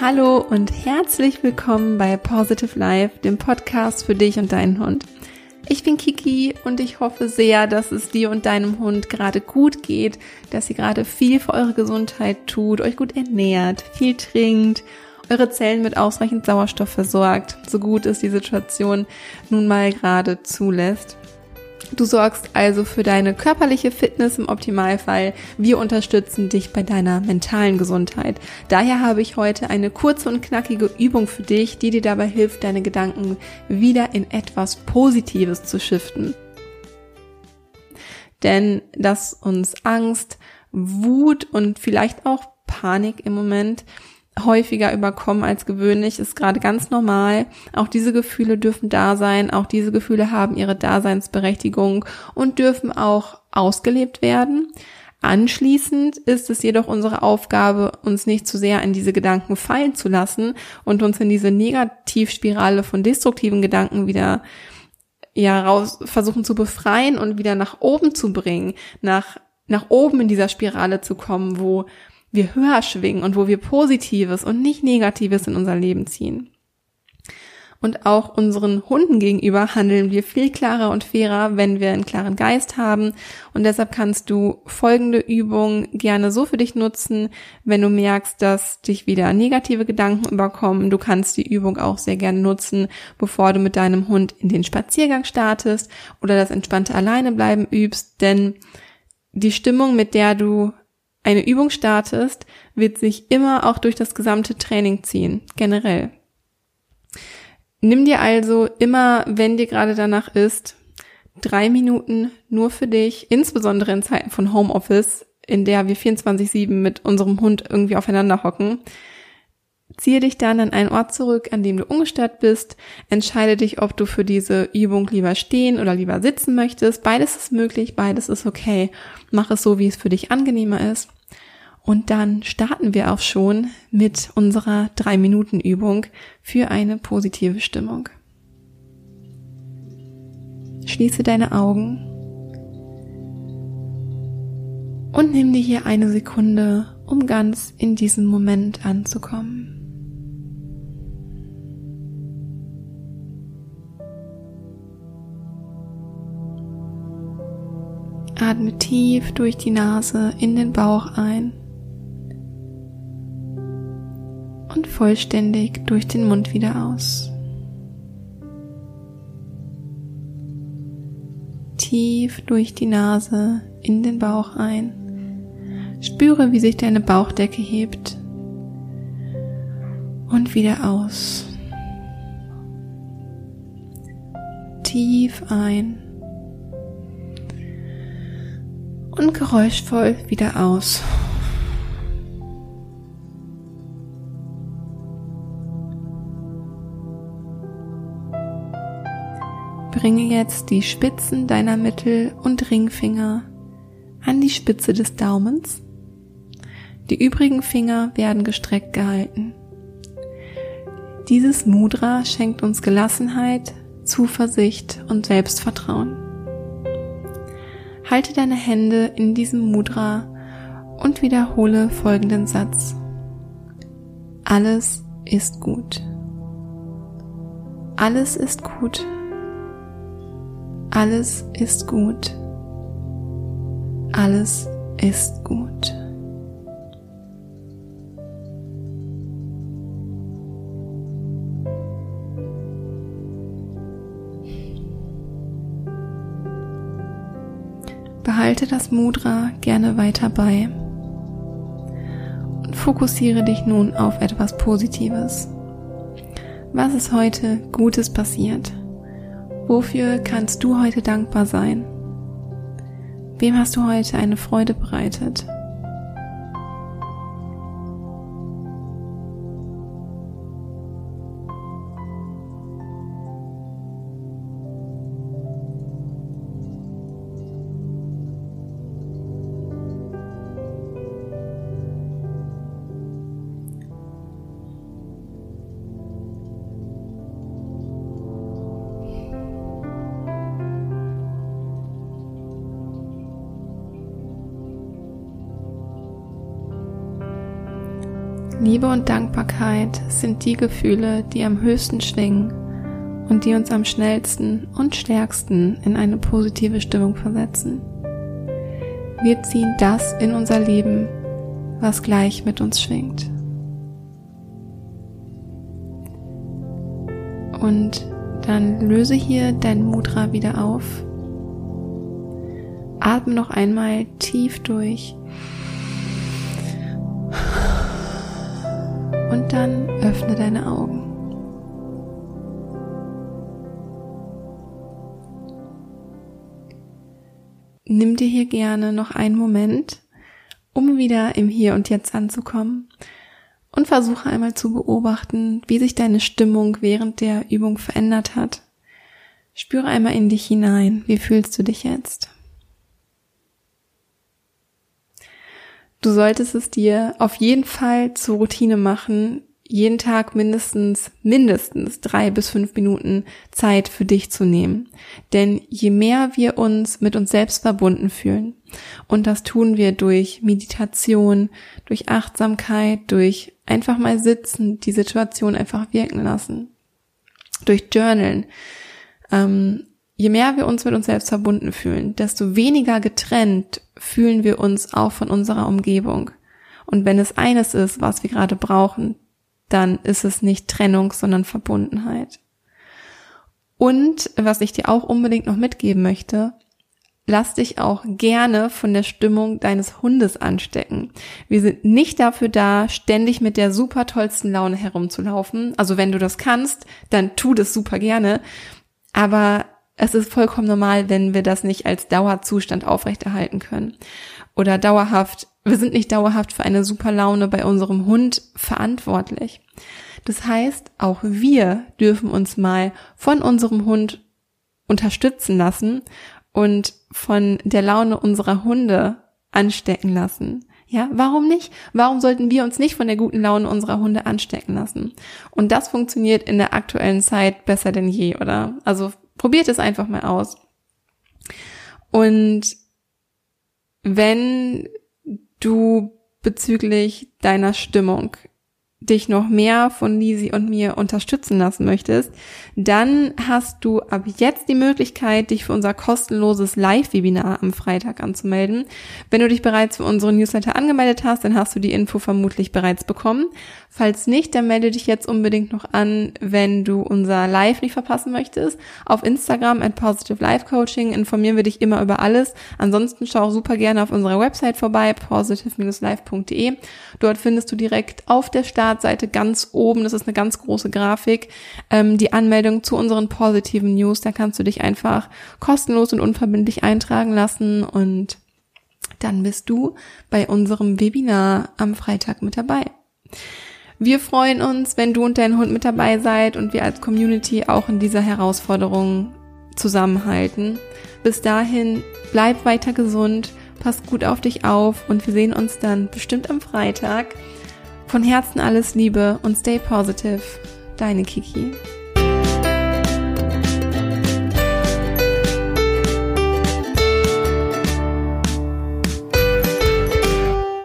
Hallo und herzlich willkommen bei Positive Life, dem Podcast für dich und deinen Hund. Ich bin Kiki und ich hoffe sehr, dass es dir und deinem Hund gerade gut geht, dass ihr gerade viel für eure Gesundheit tut, euch gut ernährt, viel trinkt, eure Zellen mit ausreichend Sauerstoff versorgt, so gut es die Situation nun mal gerade zulässt. Du sorgst also für deine körperliche Fitness im Optimalfall. Wir unterstützen dich bei deiner mentalen Gesundheit. Daher habe ich heute eine kurze und knackige Übung für dich, die dir dabei hilft, deine Gedanken wieder in etwas Positives zu shiften. Denn dass uns Angst, Wut und vielleicht auch Panik im Moment häufiger überkommen als gewöhnlich, ist gerade ganz normal. Auch diese Gefühle dürfen da sein, auch diese Gefühle haben ihre Daseinsberechtigung und dürfen auch ausgelebt werden. Anschließend ist es jedoch unsere Aufgabe, uns nicht zu sehr in diese Gedanken fallen zu lassen und uns in diese Negativspirale von destruktiven Gedanken wieder ja raus versuchen zu befreien und wieder nach oben zu bringen, nach nach oben in dieser Spirale zu kommen, wo wir höher schwingen und wo wir Positives und nicht Negatives in unser Leben ziehen. Und auch unseren Hunden gegenüber handeln wir viel klarer und fairer, wenn wir einen klaren Geist haben. Und deshalb kannst du folgende Übung gerne so für dich nutzen, wenn du merkst, dass dich wieder negative Gedanken überkommen. Du kannst die Übung auch sehr gerne nutzen, bevor du mit deinem Hund in den Spaziergang startest oder das entspannte Alleinebleiben übst. Denn die Stimmung, mit der du eine Übung startest, wird sich immer auch durch das gesamte Training ziehen, generell. Nimm dir also immer, wenn dir gerade danach ist, drei Minuten nur für dich, insbesondere in Zeiten von Homeoffice, in der wir 24-7 mit unserem Hund irgendwie aufeinander hocken. Ziehe dich dann an einen Ort zurück, an dem du ungestört bist. Entscheide dich, ob du für diese Übung lieber stehen oder lieber sitzen möchtest. Beides ist möglich, beides ist okay. Mach es so, wie es für dich angenehmer ist. Und dann starten wir auch schon mit unserer 3-Minuten-Übung für eine positive Stimmung. Schließe deine Augen und nimm dir hier eine Sekunde, um ganz in diesem Moment anzukommen. Atme tief durch die Nase in den Bauch ein und vollständig durch den Mund wieder aus. Tief durch die Nase in den Bauch ein. Spüre, wie sich deine Bauchdecke hebt und wieder aus. Tief ein und geräuschvoll wieder aus. Bringe jetzt die Spitzen deiner Mittel- und Ringfinger an die Spitze des Daumens. Die übrigen Finger werden gestreckt gehalten. Dieses Mudra schenkt uns Gelassenheit, Zuversicht und Selbstvertrauen. Halte deine Hände in diesem Mudra und wiederhole folgenden Satz. Alles ist gut. Alles ist gut alles ist gut. Alles ist gut. Behalte das Mudra gerne weiter bei und fokussiere dich nun auf etwas Positives. Was ist heute Gutes passiert? Wofür kannst du heute dankbar sein? Wem hast du heute eine Freude bereitet? Liebe und Dankbarkeit sind die Gefühle, die am höchsten schwingen und die uns am schnellsten und stärksten in eine positive Stimmung versetzen. Wir ziehen das in unser Leben, was gleich mit uns schwingt. Und dann löse hier dein Mudra wieder auf. Atme noch einmal tief durch und dann öffne deine Augen. Nimm dir hier gerne noch einen Moment, um wieder im Hier und Jetzt anzukommen und versuche einmal zu beobachten, wie sich deine Stimmung während der Übung verändert hat. Spüre einmal in dich hinein, wie fühlst du dich jetzt? Du solltest es dir auf jeden Fall zur Routine machen, jeden Tag mindestens, mindestens drei bis fünf Minuten Zeit für dich zu nehmen. Denn je mehr wir uns mit uns selbst verbunden fühlen, und das tun wir durch Meditation, durch Achtsamkeit, durch einfach mal sitzen, die Situation einfach wirken lassen, durch Journalen, ähm, je mehr wir uns mit uns selbst verbunden fühlen, desto weniger getrennt fühlen wir uns auch von unserer Umgebung. Und wenn es eines ist, was wir gerade brauchen, dann ist es nicht Trennung, sondern Verbundenheit. Und was ich dir auch unbedingt noch mitgeben möchte, lass dich auch gerne von der Stimmung deines Hundes anstecken. Wir sind nicht dafür da, ständig mit der super tollsten Laune herumzulaufen. Also wenn du das kannst, dann tu das super gerne. Aber es ist vollkommen normal, wenn wir das nicht als Dauerzustand aufrechterhalten können. Oder dauerhaft, wir sind nicht dauerhaft für eine super Laune bei unserem Hund verantwortlich. Das heißt, auch wir dürfen uns mal von unserem Hund unterstützen lassen und von der Laune unserer Hunde anstecken lassen. Ja, warum nicht? Warum sollten wir uns nicht von der guten Laune unserer Hunde anstecken lassen? Und das funktioniert in der aktuellen Zeit besser denn je, oder? Also Probiert es einfach mal aus. Und wenn du bezüglich deiner Stimmung dich noch mehr von Lisi und mir unterstützen lassen möchtest, dann hast du ab jetzt die Möglichkeit, dich für unser kostenloses Live-Webinar am Freitag anzumelden. Wenn du dich bereits für unsere Newsletter angemeldet hast, dann hast du die Info vermutlich bereits bekommen. Falls nicht, dann melde dich jetzt unbedingt noch an, wenn du unser Live nicht verpassen möchtest. Auf Instagram at Positive Life Coaching informieren wir dich immer über alles. Ansonsten schau super gerne auf unserer Website vorbei, positive-life.de. Dort findest du direkt auf der Startseite ganz oben, das ist eine ganz große Grafik, ähm, die Anmeldung zu unseren positiven News. Da kannst du dich einfach kostenlos und unverbindlich eintragen lassen und dann bist du bei unserem Webinar am Freitag mit dabei. Wir freuen uns, wenn du und dein Hund mit dabei seid und wir als Community auch in dieser Herausforderung zusammenhalten. Bis dahin, bleib weiter gesund, pass gut auf dich auf und wir sehen uns dann bestimmt am Freitag. Von Herzen alles Liebe und stay positive. Deine Kiki.